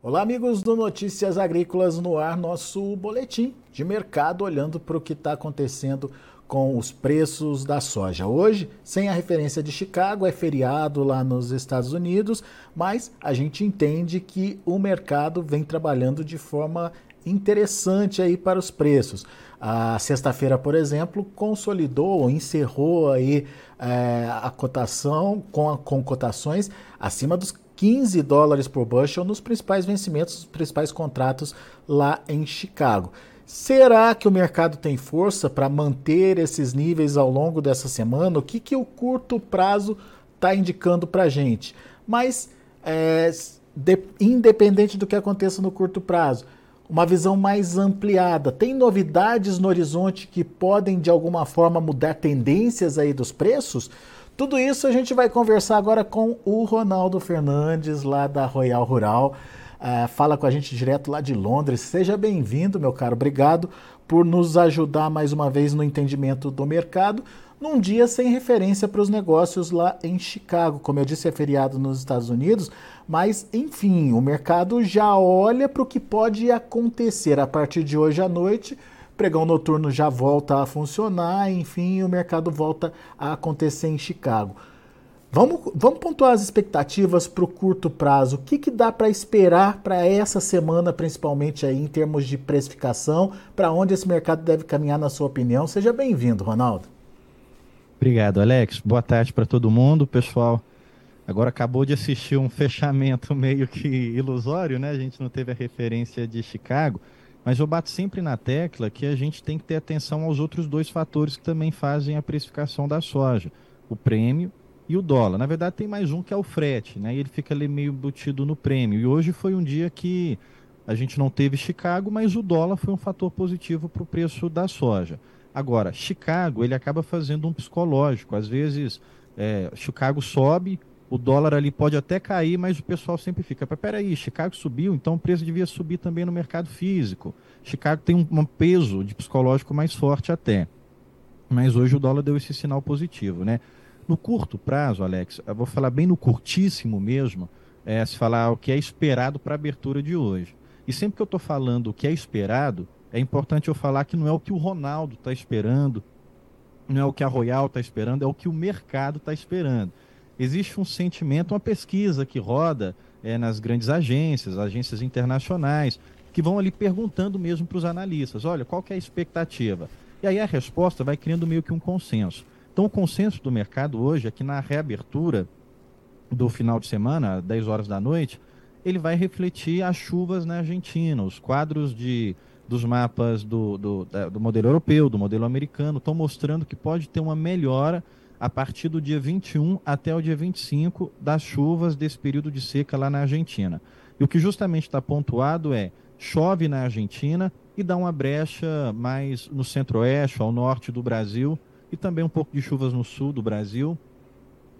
Olá, amigos do Notícias Agrícolas no ar, nosso boletim de mercado olhando para o que está acontecendo com os preços da soja. Hoje, sem a referência de Chicago, é feriado lá nos Estados Unidos, mas a gente entende que o mercado vem trabalhando de forma interessante aí para os preços. A sexta-feira, por exemplo, consolidou ou encerrou aí é, a cotação com, a, com cotações acima dos 15 dólares por bushel nos principais vencimentos, nos principais contratos lá em Chicago. Será que o mercado tem força para manter esses níveis ao longo dessa semana? O que, que o curto prazo está indicando para a gente? Mas, é, de, independente do que aconteça no curto prazo, uma visão mais ampliada. Tem novidades no horizonte que podem de alguma forma mudar tendências aí dos preços? Tudo isso a gente vai conversar agora com o Ronaldo Fernandes, lá da Royal Rural. Uh, fala com a gente direto lá de Londres. Seja bem-vindo, meu caro. Obrigado por nos ajudar mais uma vez no entendimento do mercado, num dia sem referência para os negócios lá em Chicago. Como eu disse, é feriado nos Estados Unidos, mas enfim, o mercado já olha para o que pode acontecer a partir de hoje à noite pregão noturno já volta a funcionar, enfim, o mercado volta a acontecer em Chicago. Vamos, vamos pontuar as expectativas para o curto prazo. O que, que dá para esperar para essa semana, principalmente aí em termos de precificação? Para onde esse mercado deve caminhar, na sua opinião? Seja bem-vindo, Ronaldo. Obrigado, Alex. Boa tarde para todo mundo, pessoal. Agora acabou de assistir um fechamento meio que ilusório, né? A gente não teve a referência de Chicago. Mas eu bato sempre na tecla que a gente tem que ter atenção aos outros dois fatores que também fazem a precificação da soja: o prêmio e o dólar. Na verdade, tem mais um que é o frete, né? E ele fica ali meio embutido no prêmio. E hoje foi um dia que a gente não teve Chicago, mas o dólar foi um fator positivo para o preço da soja. Agora, Chicago, ele acaba fazendo um psicológico. Às vezes, é, Chicago sobe, o dólar ali pode até cair, mas o pessoal sempre fica, peraí, Chicago subiu, então o preço devia subir também no mercado físico. Chicago tem um, um peso de psicológico mais forte até. Mas hoje o dólar deu esse sinal positivo, né? No curto prazo, Alex, eu vou falar bem no curtíssimo mesmo, é, se falar o que é esperado para a abertura de hoje. E sempre que eu estou falando o que é esperado, é importante eu falar que não é o que o Ronaldo está esperando, não é o que a Royal está esperando, é o que o mercado está esperando existe um sentimento, uma pesquisa que roda é, nas grandes agências, agências internacionais, que vão ali perguntando mesmo para os analistas, olha, qual que é a expectativa? E aí a resposta vai criando meio que um consenso. Então o consenso do mercado hoje é que na reabertura do final de semana, 10 horas da noite, ele vai refletir as chuvas na Argentina, os quadros de, dos mapas do, do, do modelo europeu, do modelo americano, estão mostrando que pode ter uma melhora a partir do dia 21 até o dia 25 das chuvas desse período de seca lá na Argentina. E o que justamente está pontuado é chove na Argentina e dá uma brecha mais no centro-oeste, ao norte do Brasil, e também um pouco de chuvas no sul do Brasil,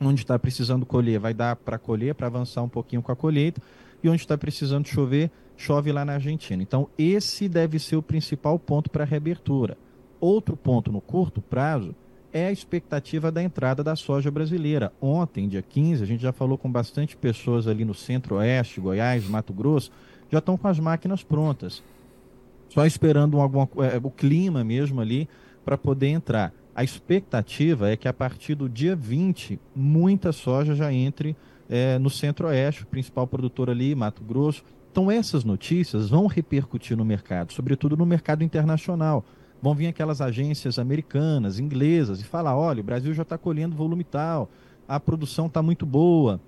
onde está precisando colher, vai dar para colher, para avançar um pouquinho com a colheita, e onde está precisando chover, chove lá na Argentina. Então, esse deve ser o principal ponto para a reabertura. Outro ponto no curto prazo é a expectativa da entrada da soja brasileira. Ontem, dia 15, a gente já falou com bastante pessoas ali no centro-oeste, Goiás, Mato Grosso, já estão com as máquinas prontas. Só esperando alguma, é, o clima mesmo ali para poder entrar. A expectativa é que a partir do dia 20, muita soja já entre é, no centro-oeste, principal produtor ali, Mato Grosso. Então, essas notícias vão repercutir no mercado, sobretudo no mercado internacional vão vir aquelas agências americanas, inglesas, e falar: olha, o Brasil já está colhendo volume tal, a produção está muito boa.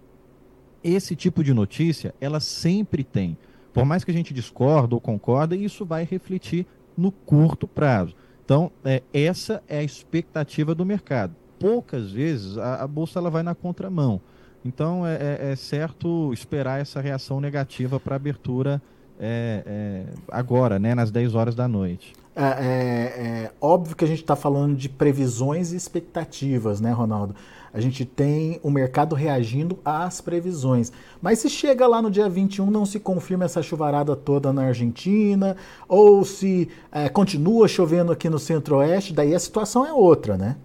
Esse tipo de notícia, ela sempre tem. Por mais que a gente discorda ou concorda, isso vai refletir no curto prazo. Então, é, essa é a expectativa do mercado. Poucas vezes a, a bolsa ela vai na contramão. Então, é, é, é certo esperar essa reação negativa para a abertura é, é, agora, né, nas 10 horas da noite. É, é, é, óbvio que a gente está falando de previsões e expectativas, né, Ronaldo? A gente tem o mercado reagindo às previsões. Mas se chega lá no dia 21, não se confirma essa chuvarada toda na Argentina, ou se é, continua chovendo aqui no centro-oeste, daí a situação é outra, né?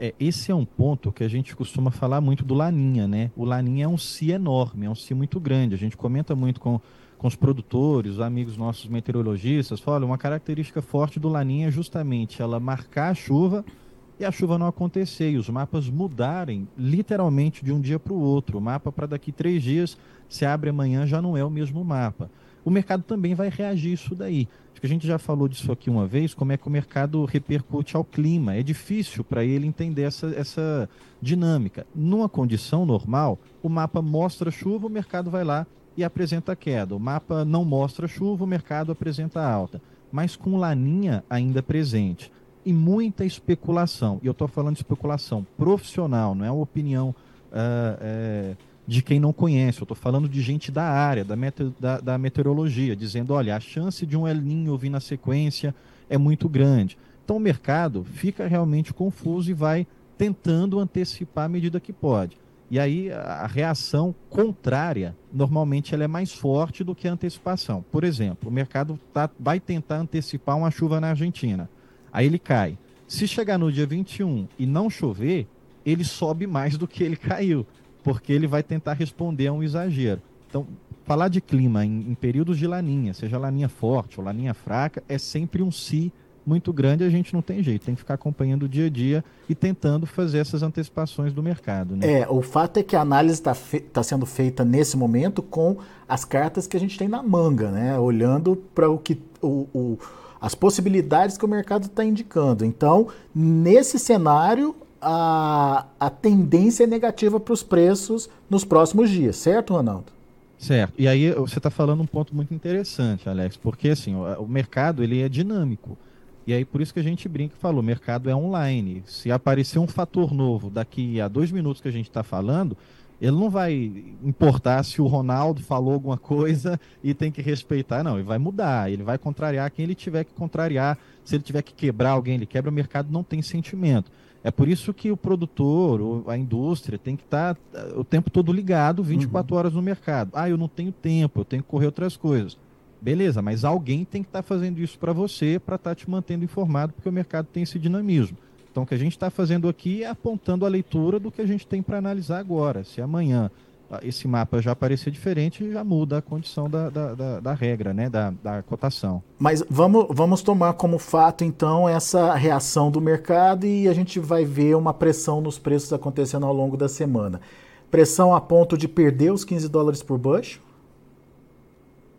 É, esse é um ponto que a gente costuma falar muito do Laninha, né? O Laninha é um si enorme, é um si muito grande. A gente comenta muito com com os produtores, os amigos nossos meteorologistas, olha, uma característica forte do Laninha é justamente ela marcar a chuva e a chuva não acontecer, e os mapas mudarem literalmente de um dia para o outro. O mapa para daqui três dias, se abre amanhã, já não é o mesmo mapa. O mercado também vai reagir isso daí. Acho que a gente já falou disso aqui uma vez, como é que o mercado repercute ao clima. É difícil para ele entender essa, essa dinâmica. Numa condição normal, o mapa mostra chuva, o mercado vai lá e apresenta queda. O mapa não mostra chuva, o mercado apresenta alta. Mas com laninha ainda presente. E muita especulação. E eu estou falando de especulação profissional, não é uma opinião uh, de quem não conhece. Eu estou falando de gente da área, da, da, da, meteorologia, dizendo: olha, a chance de um El Ninho vir na sequência é muito grande. Então o mercado fica realmente confuso e vai tentando antecipar à medida que pode. E aí a reação contrária, normalmente ela é mais forte do que a antecipação. Por exemplo, o mercado tá, vai tentar antecipar uma chuva na Argentina. Aí ele cai. Se chegar no dia 21 e não chover, ele sobe mais do que ele caiu, porque ele vai tentar responder a um exagero. Então, falar de clima em, em períodos de laninha, seja laninha forte ou laninha fraca, é sempre um si muito grande, a gente não tem jeito, tem que ficar acompanhando o dia a dia e tentando fazer essas antecipações do mercado. Né? É, o fato é que a análise está tá sendo feita nesse momento com as cartas que a gente tem na manga, né? Olhando para o que o, o, as possibilidades que o mercado está indicando. Então, nesse cenário, a, a tendência é negativa para os preços nos próximos dias, certo, Ronaldo? Certo. E aí você está falando um ponto muito interessante, Alex, porque assim o, o mercado ele é dinâmico. E aí por isso que a gente brinca e falou, o mercado é online. Se aparecer um fator novo daqui a dois minutos que a gente está falando, ele não vai importar se o Ronaldo falou alguma coisa e tem que respeitar, não. Ele vai mudar, ele vai contrariar quem ele tiver que contrariar. Se ele tiver que quebrar alguém, ele quebra. O mercado não tem sentimento. É por isso que o produtor, a indústria, tem que estar tá o tempo todo ligado, 24 uhum. horas no mercado. Ah, eu não tenho tempo, eu tenho que correr outras coisas. Beleza, mas alguém tem que estar tá fazendo isso para você, para estar tá te mantendo informado, porque o mercado tem esse dinamismo. Então, o que a gente está fazendo aqui é apontando a leitura do que a gente tem para analisar agora. Se amanhã ah, esse mapa já aparecer diferente, já muda a condição da, da, da, da regra, né? da, da cotação. Mas vamos, vamos tomar como fato, então, essa reação do mercado e a gente vai ver uma pressão nos preços acontecendo ao longo da semana. Pressão a ponto de perder os 15 dólares por bushel?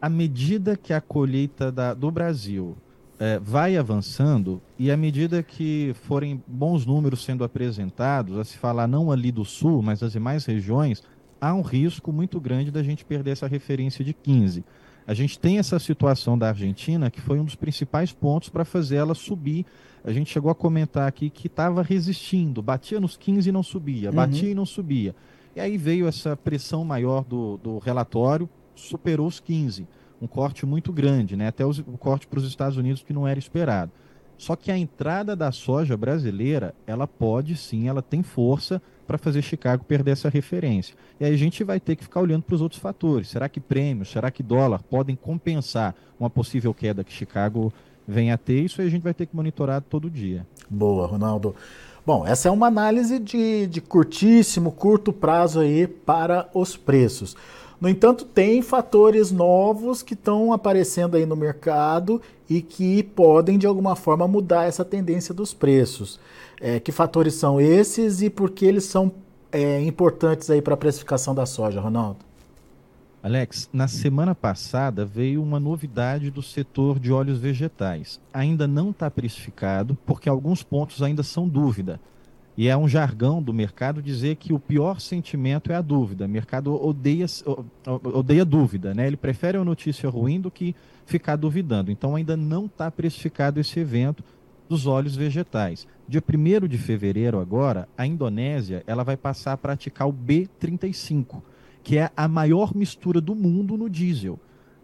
À medida que a colheita da, do Brasil é, vai avançando e à medida que forem bons números sendo apresentados, a se falar não ali do sul, mas das demais regiões, há um risco muito grande da gente perder essa referência de 15. A gente tem essa situação da Argentina que foi um dos principais pontos para fazer ela subir. A gente chegou a comentar aqui que estava resistindo, batia nos 15 e não subia, batia uhum. e não subia. E aí veio essa pressão maior do, do relatório, superou os 15. Um corte muito grande, né? até o corte para os Estados Unidos que não era esperado. Só que a entrada da soja brasileira, ela pode sim, ela tem força para fazer Chicago perder essa referência. E aí a gente vai ter que ficar olhando para os outros fatores. Será que prêmios, será que dólar podem compensar uma possível queda que Chicago venha a ter? Isso aí a gente vai ter que monitorar todo dia. Boa, Ronaldo. Bom, essa é uma análise de, de curtíssimo, curto prazo aí para os preços. No entanto, tem fatores novos que estão aparecendo aí no mercado e que podem, de alguma forma, mudar essa tendência dos preços. É, que fatores são esses e por que eles são é, importantes aí para a precificação da soja, Ronaldo? Alex, na semana passada veio uma novidade do setor de óleos vegetais. Ainda não está precificado, porque alguns pontos ainda são dúvida. E é um jargão do mercado dizer que o pior sentimento é a dúvida. O mercado odeia, odeia dúvida, né? Ele prefere uma notícia ruim do que ficar duvidando. Então ainda não está precificado esse evento dos óleos vegetais. Dia 1 de fevereiro agora, a Indonésia ela vai passar a praticar o B35, que é a maior mistura do mundo no diesel.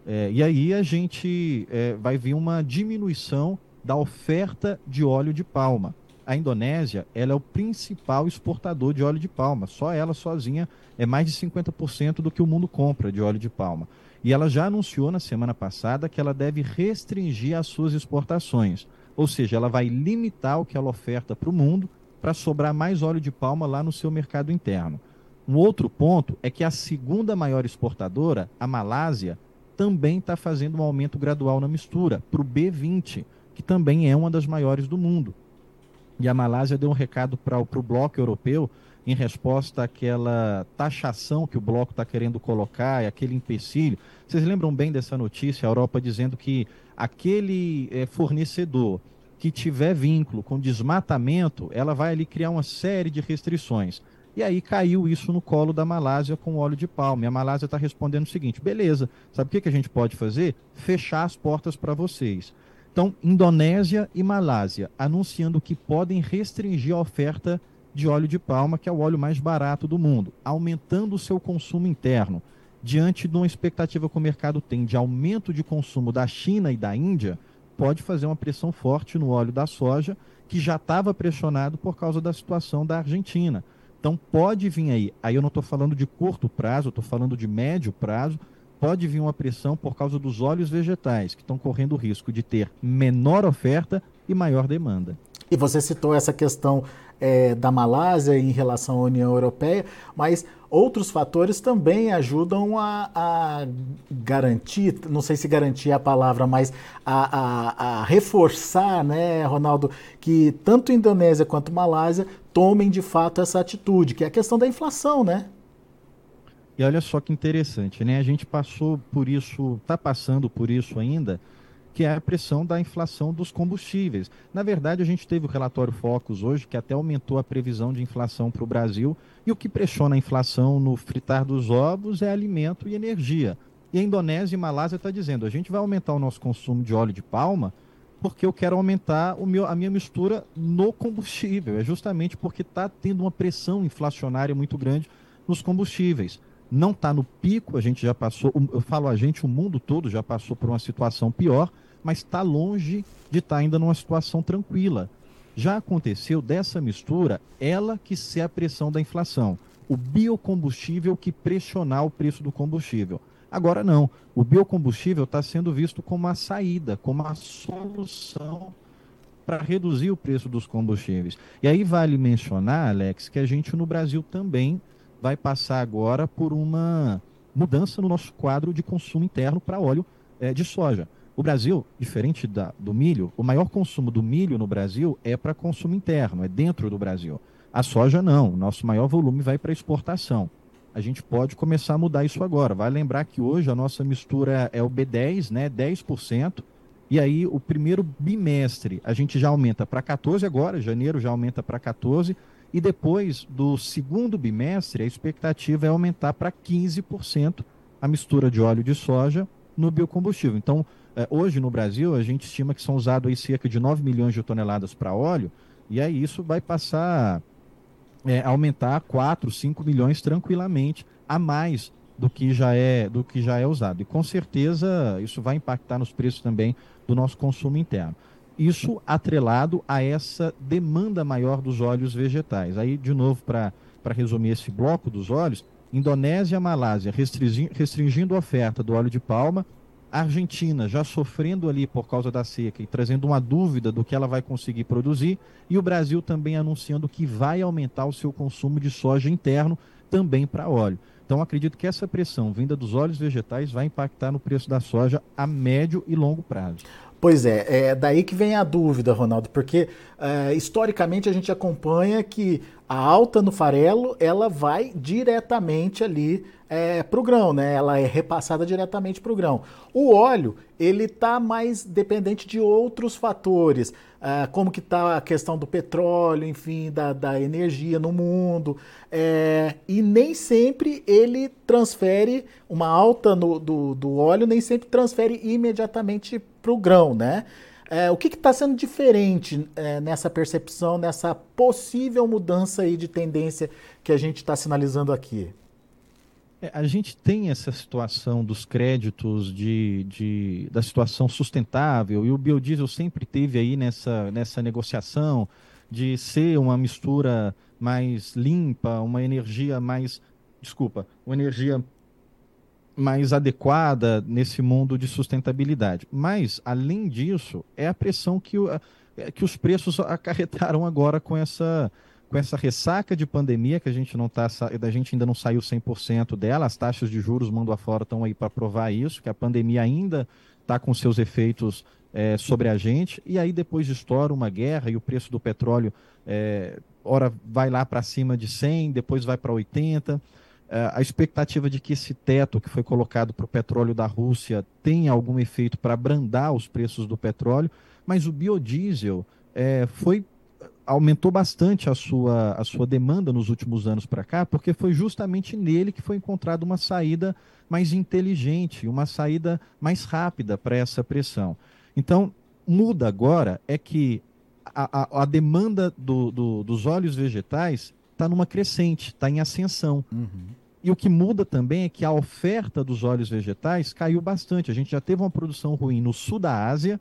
É, e aí a gente é, vai ver uma diminuição da oferta de óleo de palma a Indonésia ela é o principal exportador de óleo de palma. Só ela sozinha é mais de 50% do que o mundo compra de óleo de palma. E ela já anunciou na semana passada que ela deve restringir as suas exportações. Ou seja, ela vai limitar o que ela oferta para o mundo para sobrar mais óleo de palma lá no seu mercado interno. Um outro ponto é que a segunda maior exportadora, a Malásia, também está fazendo um aumento gradual na mistura para o B20, que também é uma das maiores do mundo. E a Malásia deu um recado para o bloco europeu em resposta àquela taxação que o bloco está querendo colocar, e aquele empecilho. Vocês lembram bem dessa notícia, a Europa dizendo que aquele é, fornecedor que tiver vínculo com desmatamento, ela vai ali criar uma série de restrições. E aí caiu isso no colo da Malásia com óleo de palma. E a Malásia está respondendo o seguinte: beleza, sabe o que, que a gente pode fazer? Fechar as portas para vocês. Então, Indonésia e Malásia anunciando que podem restringir a oferta de óleo de palma, que é o óleo mais barato do mundo, aumentando o seu consumo interno. Diante de uma expectativa que o mercado tem de aumento de consumo da China e da Índia, pode fazer uma pressão forte no óleo da soja, que já estava pressionado por causa da situação da Argentina. Então pode vir aí, aí eu não estou falando de curto prazo, estou falando de médio prazo, pode vir uma pressão por causa dos óleos vegetais, que estão correndo o risco de ter menor oferta e maior demanda. E você citou essa questão é, da Malásia em relação à União Europeia, mas outros fatores também ajudam a, a garantir, não sei se garantir é a palavra, mas a, a, a, reforçar, né, Ronaldo, que tanto Indonésia quanto Malásia tomem de fato essa atitude, que é a questão da inflação, né? E olha só que interessante, né? A gente passou por isso, está passando por isso ainda, que é a pressão da inflação dos combustíveis. Na verdade, a gente teve o relatório Focus hoje, que até aumentou a previsão de inflação para o Brasil, e o que pressiona a inflação no fritar dos ovos é alimento e energia. E a Indonésia e Malásia está dizendo, a gente vai aumentar o nosso consumo de óleo de palma porque eu quero aumentar o meu, a minha mistura no combustível. É justamente porque está tendo uma pressão inflacionária muito grande nos combustíveis. Não está no pico, a gente já passou, eu falo a gente, o mundo todo já passou por uma situação pior, mas está longe de estar tá ainda numa situação tranquila. Já aconteceu dessa mistura, ela que ser a pressão da inflação. O biocombustível que pressionar o preço do combustível. Agora não. O biocombustível está sendo visto como a saída, como a solução para reduzir o preço dos combustíveis. E aí vale mencionar, Alex, que a gente no Brasil também vai passar agora por uma mudança no nosso quadro de consumo interno para óleo é, de soja. O Brasil, diferente da, do milho, o maior consumo do milho no Brasil é para consumo interno, é dentro do Brasil. A soja não, o nosso maior volume vai para exportação. A gente pode começar a mudar isso agora. Vai lembrar que hoje a nossa mistura é o B10, né, 10%, e aí o primeiro bimestre a gente já aumenta para 14 agora, janeiro já aumenta para 14, e depois do segundo bimestre a expectativa é aumentar para 15% a mistura de óleo de soja no biocombustível. Então, é, hoje no Brasil, a gente estima que são usados aí cerca de 9 milhões de toneladas para óleo, e aí isso vai passar é, aumentar 4, 5 milhões tranquilamente a mais do que já é do que já é usado. E com certeza isso vai impactar nos preços também do nosso consumo interno. Isso atrelado a essa demanda maior dos óleos vegetais. Aí, de novo, para resumir esse bloco dos óleos, Indonésia e Malásia restringindo, a oferta do óleo de palma, Argentina já sofrendo ali por causa da seca e trazendo uma dúvida do que ela vai conseguir produzir, e o Brasil também anunciando que vai aumentar o seu consumo de soja interno também para óleo. Então acredito que essa pressão vinda dos óleos vegetais vai impactar no preço da soja a médio e longo prazo. Pois é, é daí que vem a dúvida, Ronaldo, porque é, historicamente a gente acompanha que a alta no farelo ela vai diretamente ali é, para o grão, né? Ela é repassada diretamente para o grão. O óleo ele está mais dependente de outros fatores, é, como que está a questão do petróleo, enfim, da, da energia no mundo, é, e nem sempre ele transfere uma alta no, do, do óleo, nem sempre transfere imediatamente para o grão, né? É, o que está sendo diferente é, nessa percepção, nessa possível mudança aí de tendência que a gente está sinalizando aqui? É, a gente tem essa situação dos créditos de, de, da situação sustentável e o biodiesel sempre teve aí nessa, nessa negociação de ser uma mistura mais limpa, uma energia mais, desculpa, uma energia mais adequada nesse mundo de sustentabilidade. Mas, além disso, é a pressão que, o, que os preços acarretaram agora com essa com essa ressaca de pandemia que a gente não tá, a gente ainda não saiu 100% dela, as taxas de juros mundo afora estão aí para provar isso, que a pandemia ainda está com seus efeitos é, sobre a gente, e aí depois estoura uma guerra e o preço do petróleo, é, ora vai lá para cima de 100, depois vai para 80, é, a expectativa de que esse teto que foi colocado para o petróleo da Rússia tenha algum efeito para abrandar os preços do petróleo, mas o biodiesel é, foi aumentou bastante a sua, a sua demanda nos últimos anos para cá, porque foi justamente nele que foi encontrada uma saída mais inteligente, uma saída mais rápida para essa pressão. Então, muda agora é que a, a, a demanda do, do, dos óleos vegetais está numa crescente, está em ascensão. Uhum. E o que muda também é que a oferta dos óleos vegetais caiu bastante. A gente já teve uma produção ruim no sul da Ásia,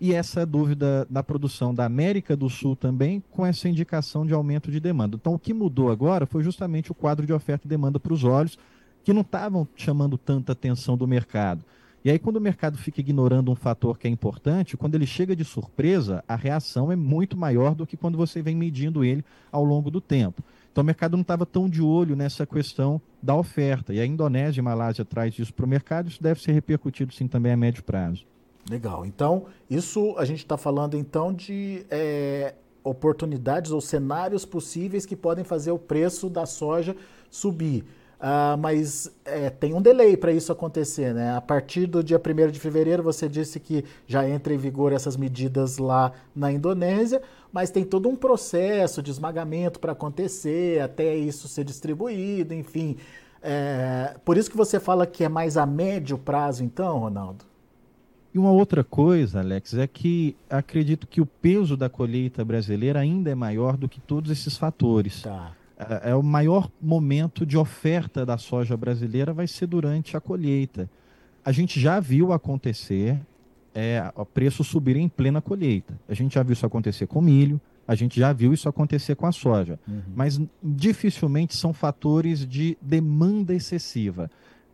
e essa dúvida da produção da América do Sul também, com essa indicação de aumento de demanda. Então, o que mudou agora foi justamente o quadro de oferta e demanda para os olhos, que não estavam chamando tanta atenção do mercado. E aí, quando o mercado fica ignorando um fator que é importante, quando ele chega de surpresa, a reação é muito maior do que quando você vem medindo ele ao longo do tempo. Então, o mercado não estava tão de olho nessa questão da oferta. E a Indonésia e a Malásia traz isso para o mercado, isso deve ser repercutido sim também a médio prazo. Legal. Então, isso a gente está falando então de é, oportunidades ou cenários possíveis que podem fazer o preço da soja subir. Uh, mas é, tem um delay para isso acontecer, né? A partir do dia 1 de fevereiro, você disse que já entra em vigor essas medidas lá na Indonésia, mas tem todo um processo de esmagamento para acontecer, até isso ser distribuído, enfim. É, por isso que você fala que é mais a médio prazo, então, Ronaldo? E uma outra coisa, Alex, é que acredito que o peso da colheita brasileira ainda é maior do que todos esses fatores. Tá. É, é o maior momento de oferta da soja brasileira vai ser durante a colheita. A gente já viu acontecer é, o preço subir em plena colheita. A gente já viu isso acontecer com milho, a gente já viu isso acontecer com a soja. Uhum. Mas dificilmente são fatores de demanda excessiva.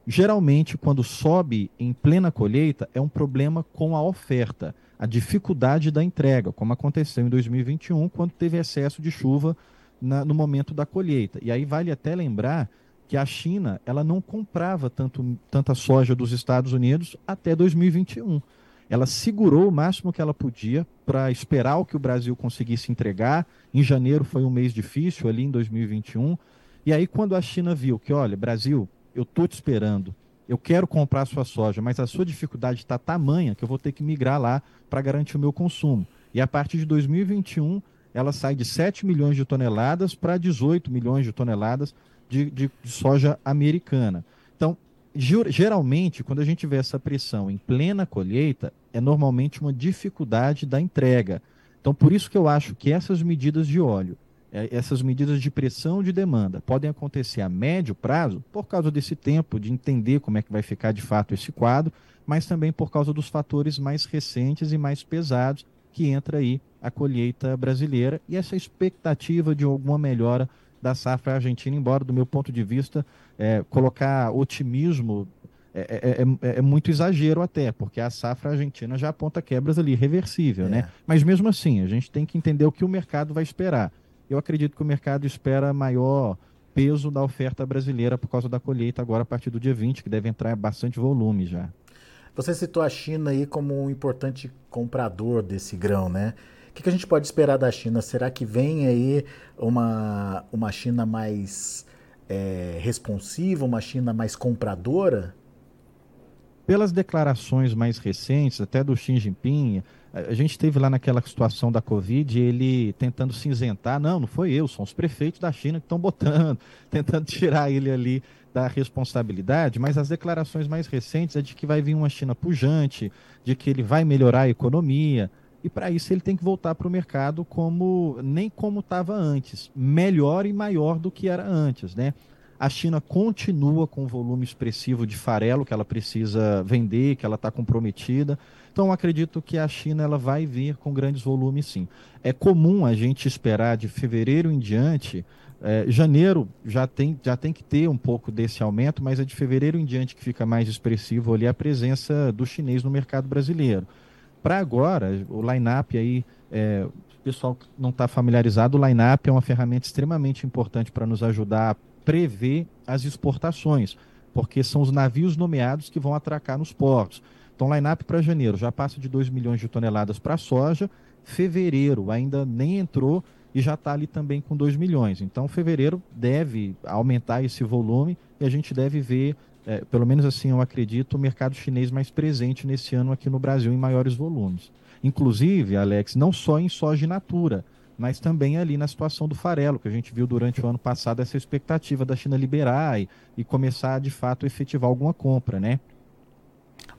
Geralmente, quando sobe em plena colheita, é um problema com a oferta, a dificuldade da entrega, como aconteceu em 2021, quando teve excesso de chuva na, no momento da colheita. E aí vale até lembrar que a China ela não comprava tanto, tanta soja dos Estados Unidos até 2021. Ela segurou o máximo que ela podia para esperar o que o Brasil conseguisse entregar. Em janeiro foi um mês difícil, ali em 2021. E aí, quando a China viu que, olha, Brasil, eu estou te esperando, eu quero comprar sua soja, mas a sua dificuldade está tamanha que eu vou ter que migrar lá para garantir o meu consumo. E a partir de 2021, ela sai de 7 milhões de toneladas para 18 milhões de toneladas de, de, de soja americana. Então, geralmente, quando a gente vê essa pressão em plena colheita, é normalmente uma dificuldade da entrega. Então, por isso que eu acho que essas medidas de óleo é, essas medidas de pressão de demanda podem acontecer a médio prazo por causa desse tempo de entender como é que vai ficar de fato esse quadro, mas também por causa dos fatores mais recentes e mais pesados que entra aí a colheita brasileira e essa expectativa de alguma melhora da safra argentina, embora do meu ponto de vista é, colocar otimismo é, é, é, é, muito exagero até, porque a safra argentina já aponta quebras ali, reversível, né? Mas mesmo assim, a gente tem que entender o que o mercado vai esperar eu acredito que o mercado espera maior peso da oferta brasileira por causa da colheita agora a partir do dia 20, que deve entrar bastante volume já. Você citou a China aí como um importante comprador desse grão, né? O que, a gente pode esperar da China? Será que vem aí uma, uma China mais é, responsiva, uma China mais compradora? Pelas declarações mais recentes, até do Xi Jinping, a gente teve lá naquela situação da Covid, ele tentando cinzentar, não, não foi eu, são os prefeitos da China que estão botando, tentando tirar ele ali da responsabilidade, mas as declarações mais recentes é de que vai vir uma China pujante, de que ele vai melhorar a economia, e para isso ele tem que voltar para o mercado como nem como estava antes, melhor e maior do que era antes, né? A China continua com um volume expressivo de farelo que ela precisa vender, que ela está comprometida. Então, acredito que a China ela vai vir com grandes volumes, sim. É comum a gente esperar de fevereiro em diante. É, janeiro já tem, já tem que ter um pouco desse aumento, mas é de fevereiro em diante que fica mais expressivo ali a presença do chinês no mercado brasileiro. Para agora, o line-up aí é, o pessoal não está familiarizado, o line-up é uma ferramenta extremamente importante para nos ajudar a prever as exportações, porque são os navios nomeados que vão atracar nos portos. Então, line-up para janeiro já passa de 2 milhões de toneladas para soja, fevereiro ainda nem entrou e já está ali também com 2 milhões. Então, fevereiro deve aumentar esse volume e a gente deve ver, é, pelo menos assim eu acredito, o mercado chinês mais presente nesse ano aqui no Brasil em maiores volumes. Inclusive, Alex, não só em soja natura, mas também ali na situação do farelo, que a gente viu durante o ano passado essa expectativa da China liberar e, e começar de fato a efetivar alguma compra, né?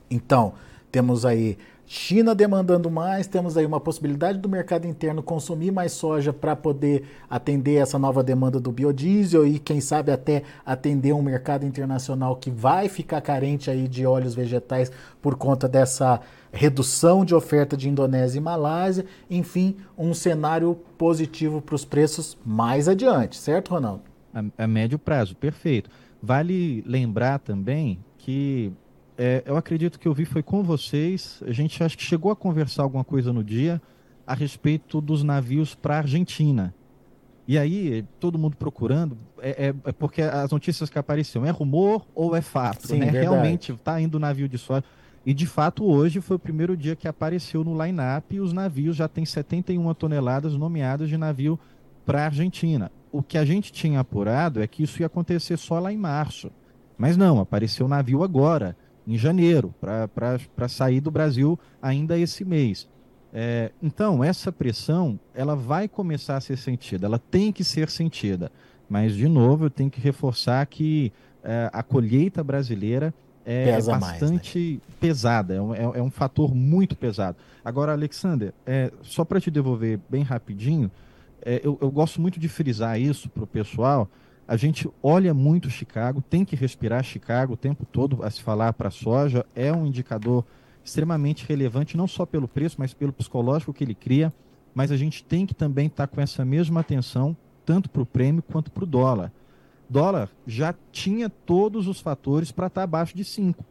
Então, temos aí China demandando mais, temos aí uma possibilidade do mercado interno consumir mais soja para poder atender essa nova demanda do biodiesel e quem sabe até atender um mercado internacional que vai ficar carente aí de óleos vegetais por conta dessa redução de oferta de Indonésia e Malásia, enfim, um cenário positivo para os preços mais adiante, certo, Ronaldo? A, a médio prazo, perfeito. Vale lembrar também que é, eu acredito que eu vi foi com vocês. A gente acho que chegou a conversar alguma coisa no dia a respeito dos navios para a Argentina. E aí, todo mundo procurando, é, é, é, porque as notícias que apareciam, é rumor ou é fato? Sim, né? Realmente está indo navio de soja. E de fato, hoje foi o primeiro dia que apareceu no line-up e os navios já têm 71 toneladas nomeadas de navio para a Argentina. O que a gente tinha apurado é que isso ia acontecer só lá em março. Mas não, apareceu o navio agora em janeiro, para sair do Brasil ainda esse mês. É, então, essa pressão, ela vai começar a ser sentida, ela tem que ser sentida. Mas, de novo, eu tenho que reforçar que é, a colheita brasileira é, é bastante mais, né? pesada, é um, é, é um, fator muito pesado. Agora, Alexander, é, só para te devolver bem rapidinho, é, eu, eu gosto muito de frisar isso para o pessoal, a gente olha muito Chicago, tem que respirar Chicago o tempo todo a se falar para a soja, é um indicador extremamente relevante, não só pelo preço, mas pelo psicológico que ele cria, mas a gente tem que também estar tá com essa mesma atenção, tanto para o prêmio quanto para o dólar. Dólar já tinha todos os fatores para estar tá abaixo de 5.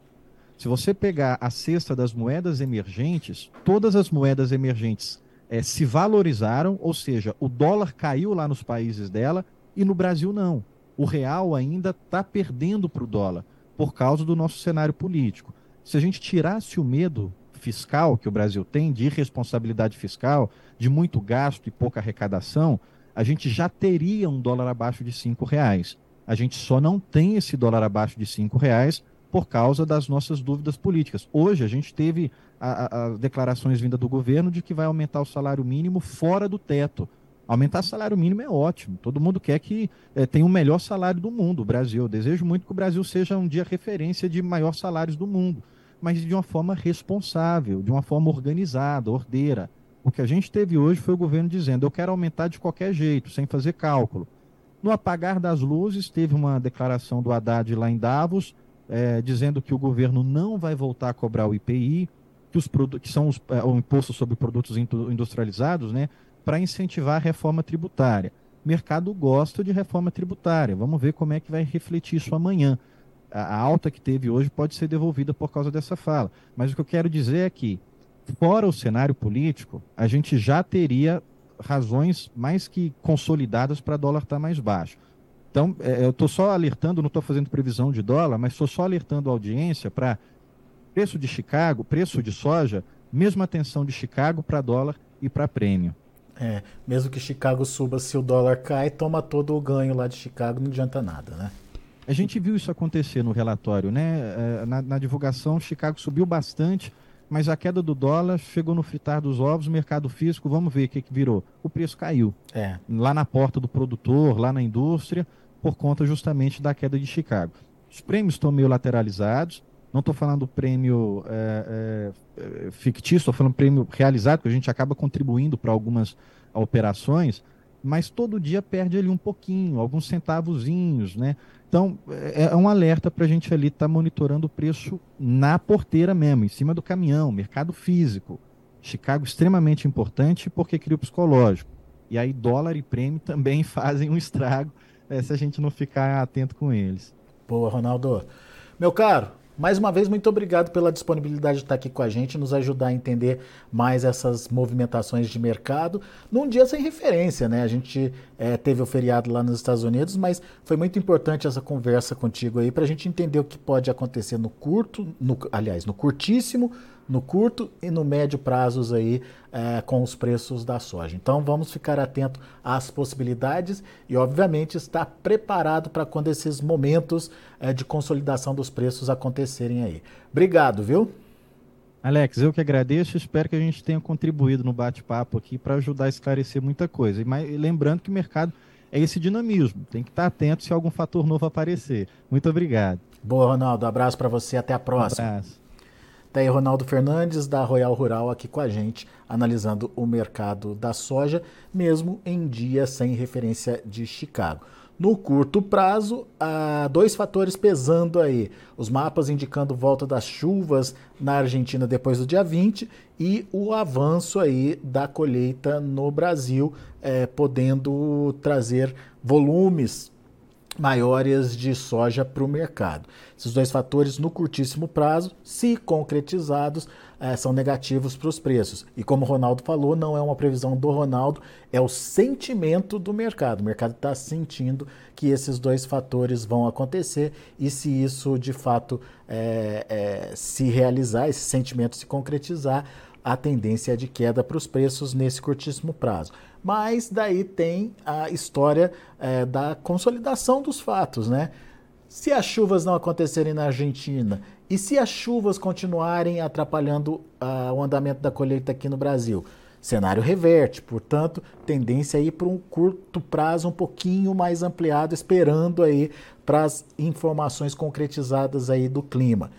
Se você pegar a cesta das moedas emergentes, todas as moedas emergentes é, se valorizaram, ou seja, o dólar caiu lá nos países dela e no Brasil não o real ainda está perdendo para o dólar por causa do nosso cenário político. Se a gente tirasse o medo fiscal que o Brasil tem, de irresponsabilidade fiscal, de muito gasto e pouca arrecadação, a gente já teria um dólar abaixo de cinco reais. A gente só não tem esse dólar abaixo de cinco reais por causa das nossas dúvidas políticas. Hoje a gente teve as declarações vindas do governo de que vai aumentar o salário mínimo fora do teto. Aumentar salário mínimo é ótimo. Todo mundo quer que é, tenha o melhor salário do mundo, o Brasil. Eu desejo muito que o Brasil seja um dia referência de maior salários do mundo, mas de uma forma responsável, de uma forma organizada, ordeira. O que a gente teve hoje foi o governo dizendo: eu quero aumentar de qualquer jeito, sem fazer cálculo. No apagar das luzes, teve uma declaração do Haddad lá em Davos, é, dizendo que o governo não vai voltar a cobrar o IPI, que, os que são os, é, o imposto sobre produtos industrializados, né? Para incentivar a reforma tributária. O mercado gosta de reforma tributária. Vamos ver como é que vai refletir isso amanhã. A alta que teve hoje pode ser devolvida por causa dessa fala. Mas o que eu quero dizer é que, fora o cenário político, a gente já teria razões mais que consolidadas para dólar estar tá mais baixo. Então, é, eu estou só alertando, não estou fazendo previsão de dólar, mas estou só alertando a audiência para preço de Chicago, preço de soja, mesma atenção de Chicago para dólar e para prêmio. É, mesmo que Chicago suba, se o dólar cai, toma todo o ganho lá de Chicago, não adianta nada, né? A gente viu isso acontecer no relatório, né? É, na, na divulgação, Chicago subiu bastante, mas a queda do dólar chegou no fritar dos ovos, mercado físico, vamos ver o que, que virou. O preço caiu. É. Lá na porta do produtor, lá na indústria, por conta justamente da queda de Chicago. Os prêmios estão meio lateralizados, não estou falando prêmio é, é, é fictício, estou falando prêmio realizado, que a gente acaba contribuindo para algumas operações, mas todo dia perde ali um pouquinho, alguns centavozinhos, né? Então, é, é um alerta para a gente ali estar tá monitorando o preço na porteira mesmo, em cima do caminhão, mercado físico. Chicago extremamente importante porque cria o psicológico. E aí dólar e prêmio também fazem um estrago é, se a gente não ficar atento com eles. Boa, Ronaldo. Meu caro, Mais uma vez, muito obrigado pela disponibilidade de estar aqui com a gente, nos ajudar a entender mais essas movimentações de mercado num dia sem referência, né? A gente é, teve o feriado lá nos Estados Unidos, mas foi muito importante essa conversa contigo aí para a gente entender o que pode acontecer no curto, no, aliás, no curtíssimo, no curto e no médio prazos aí é, com os preços da soja. Então vamos ficar atento às possibilidades e, obviamente, estar preparado para quando esses momentos é, de consolidação dos preços acontecerem aí. Obrigado, viu? Alex, eu que agradeço, espero que a gente tenha contribuído no bate-papo aqui para ajudar a esclarecer muita coisa. E lembrando que o mercado é esse dinamismo, tem que estar atento se algum fator novo aparecer. Muito obrigado. Boa, Ronaldo. Abraço para você, até a próxima. Um abraço. Tá aí Ronaldo Fernandes, da Royal Rural, aqui com a gente, analisando o mercado da soja, mesmo em dia sem referência de Chicago. No curto prazo, há dois fatores pesando aí. Os mapas indicando volta das chuvas na Argentina depois do dia 20 e o avanço aí da colheita no Brasil, é, podendo trazer volumes maiores de soja para o mercado. Esses dois fatores, no curtíssimo prazo, se concretizados, é, são negativos para os preços. E como o Ronaldo falou, não é uma previsão do Ronaldo, é o sentimento do mercado. O mercado está sentindo que esses dois fatores vão acontecer e se isso de fato é, é, se realizar, esse sentimento se concretizar, a tendência é de queda para os preços nesse curtíssimo prazo. Mas daí tem a história é, da consolidação dos fatos, né? Se as chuvas não acontecerem na Argentina e se as chuvas continuarem atrapalhando uh, o andamento da colheita aqui no Brasil, cenário reverte, portanto, tendência aí para um curto prazo um pouquinho mais ampliado, esperando aí para as informações concretizadas aí do clima.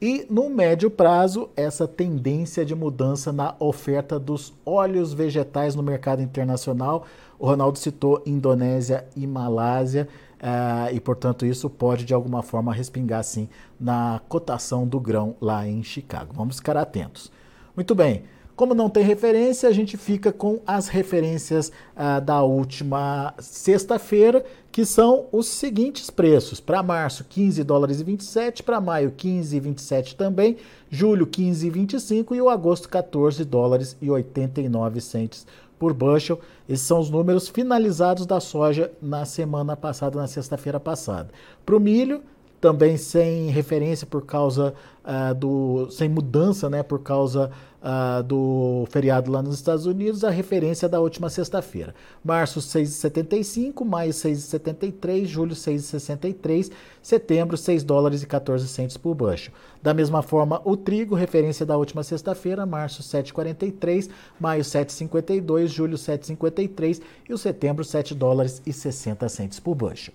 E no médio prazo, essa tendência de mudança na oferta dos óleos vegetais no mercado internacional. O Ronaldo citou Indonésia e Malásia, uh, e portanto isso pode de alguma forma respingar sim na cotação do grão lá em Chicago. Vamos ficar atentos. Muito bem. Como não tem referência, a gente fica com as referências ah, da última sexta-feira, que são os seguintes preços. Para março, 15 dólares e 27, para maio, 15 e 27 também, julho, 15 e 25 e o agosto, 14 dólares e 89 centes por bushel. Esses são os números finalizados da soja na semana passada, na sexta-feira passada. Para o milho, também sem referência por causa uh, do. sem mudança, né? Por causa uh, do feriado lá nos Estados Unidos, a referência da última sexta-feira. Março 6,75, maio 6,73, julho 6,63, setembro 6 dólares e 14 centos por bushel. Da mesma forma, o trigo, referência da última sexta-feira, março 7,43, maio 7,52, julho 7,53 e o setembro 7 dólares e 60 centos por bushel.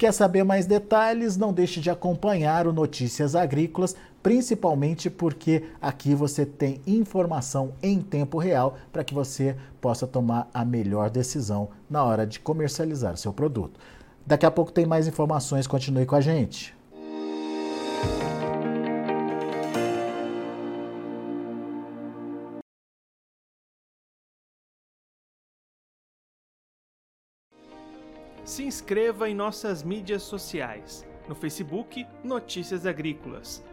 Quer saber mais detalhes? Não deixe de acompanhar o Notícias Agrícolas, principalmente porque aqui você tem informação em tempo real para que você possa tomar a melhor decisão na hora de comercializar seu produto. Daqui a pouco tem mais informações, continue com a gente. Se inscreva em nossas mídias sociais. No Facebook, Notícias Agrícolas.